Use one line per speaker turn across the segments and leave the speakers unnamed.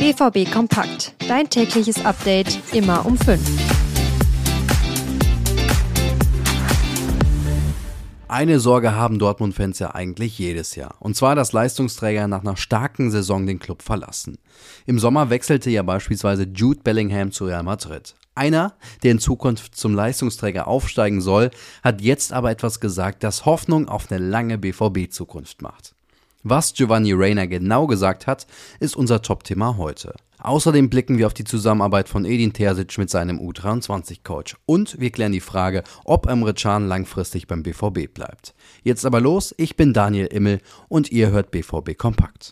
BVB Kompakt. Dein tägliches Update immer um 5.
Eine Sorge haben Dortmund-Fans ja eigentlich jedes Jahr. Und zwar, dass Leistungsträger nach einer starken Saison den Club verlassen. Im Sommer wechselte ja beispielsweise Jude Bellingham zu Real Madrid. Einer, der in Zukunft zum Leistungsträger aufsteigen soll, hat jetzt aber etwas gesagt, das Hoffnung auf eine lange BVB-Zukunft macht. Was Giovanni Reyna genau gesagt hat, ist unser Top-Thema heute. Außerdem blicken wir auf die Zusammenarbeit von Edin Terzic mit seinem U23-Coach. Und wir klären die Frage, ob Emre Can langfristig beim BVB bleibt. Jetzt aber los, ich bin Daniel Immel und ihr hört BVB Kompakt.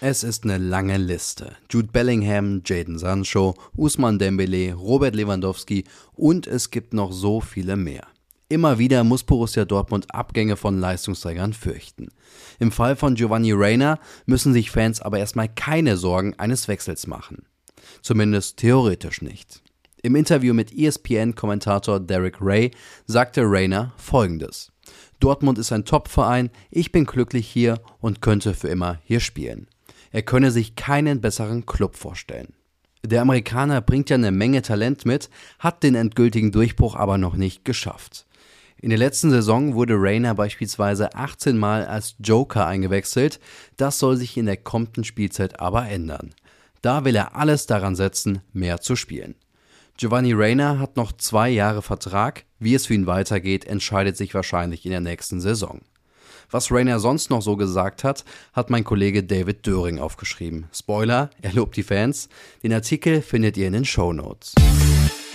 Es ist eine lange Liste. Jude Bellingham, Jaden Sancho, Usman Dembele, Robert Lewandowski und es gibt noch so viele mehr. Immer wieder muss Borussia Dortmund Abgänge von Leistungsträgern fürchten. Im Fall von Giovanni Reyna müssen sich Fans aber erstmal keine Sorgen eines Wechsels machen. Zumindest theoretisch nicht. Im Interview mit ESPN-Kommentator Derek Ray sagte Rayner folgendes. Dortmund ist ein Top-Verein, ich bin glücklich hier und könnte für immer hier spielen. Er könne sich keinen besseren Club vorstellen. Der Amerikaner bringt ja eine Menge Talent mit, hat den endgültigen Durchbruch aber noch nicht geschafft. In der letzten Saison wurde Rayner beispielsweise 18 Mal als Joker eingewechselt. Das soll sich in der kommenden Spielzeit aber ändern. Da will er alles daran setzen, mehr zu spielen. Giovanni Rayner hat noch zwei Jahre Vertrag. Wie es für ihn weitergeht, entscheidet sich wahrscheinlich in der nächsten Saison. Was Rayner sonst noch so gesagt hat, hat mein Kollege David Döring aufgeschrieben. Spoiler, er lobt die Fans. Den Artikel findet ihr in den Show Notes.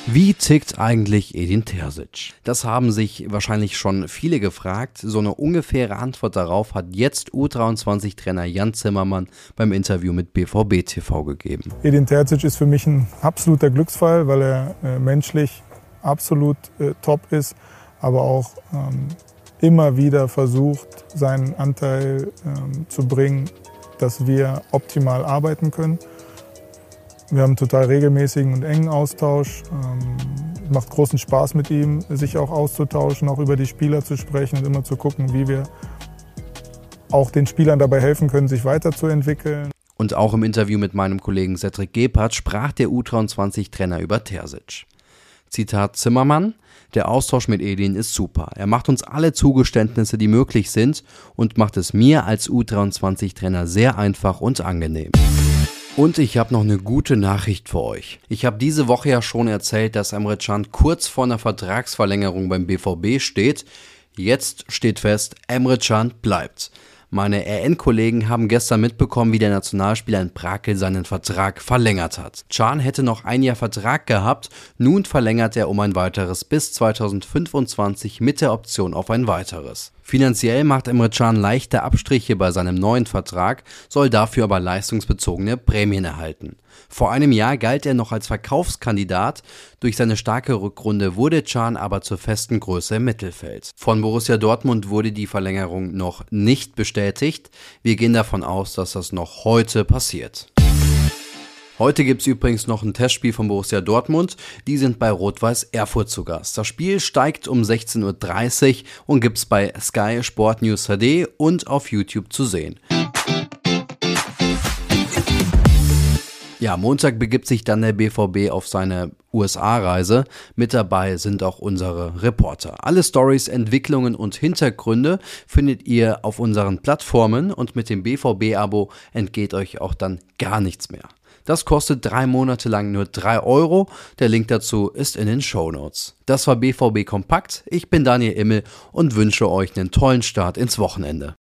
Wie tickt eigentlich Edin Terzic? Das haben sich wahrscheinlich schon viele gefragt. So eine ungefähre Antwort darauf hat jetzt U23-Trainer Jan Zimmermann beim Interview mit BVB TV gegeben.
Edin Terzic ist für mich ein absoluter Glücksfall, weil er äh, menschlich absolut äh, top ist, aber auch ähm, immer wieder versucht, seinen Anteil ähm, zu bringen, dass wir optimal arbeiten können. Wir haben einen total regelmäßigen und engen Austausch. Ähm, macht großen Spaß mit ihm, sich auch auszutauschen, auch über die Spieler zu sprechen und immer zu gucken, wie wir auch den Spielern dabei helfen können, sich weiterzuentwickeln.
Und auch im Interview mit meinem Kollegen Cedric Gebhardt sprach der U23-Trainer über Terzic. Zitat Zimmermann, der Austausch mit Edin ist super. Er macht uns alle Zugeständnisse, die möglich sind und macht es mir als U23-Trainer sehr einfach und angenehm. Und ich habe noch eine gute Nachricht für euch. Ich habe diese Woche ja schon erzählt, dass Emre Can kurz vor einer Vertragsverlängerung beim BVB steht. Jetzt steht fest, Emre Can bleibt. Meine RN-Kollegen haben gestern mitbekommen, wie der Nationalspieler in Brakel seinen Vertrag verlängert hat. Can hätte noch ein Jahr Vertrag gehabt, nun verlängert er um ein weiteres bis 2025 mit der Option auf ein weiteres. Finanziell macht Emre Can leichte Abstriche bei seinem neuen Vertrag, soll dafür aber leistungsbezogene Prämien erhalten. Vor einem Jahr galt er noch als Verkaufskandidat, durch seine starke Rückrunde wurde Can aber zur festen Größe im Mittelfeld. Von Borussia Dortmund wurde die Verlängerung noch nicht bestätigt, wir gehen davon aus, dass das noch heute passiert. Heute gibt es übrigens noch ein Testspiel von Borussia Dortmund. Die sind bei Rot-Weiß Erfurt zu Gast. Das Spiel steigt um 16.30 Uhr und gibt es bei Sky Sport News HD und auf YouTube zu sehen. Ja, Montag begibt sich dann der BVB auf seine USA-Reise. Mit dabei sind auch unsere Reporter. Alle Stories, Entwicklungen und Hintergründe findet ihr auf unseren Plattformen und mit dem BVB-Abo entgeht euch auch dann gar nichts mehr. Das kostet drei Monate lang nur drei Euro. Der Link dazu ist in den Show Notes. Das war BVB Kompakt. Ich bin Daniel Immel und wünsche euch einen tollen Start ins Wochenende.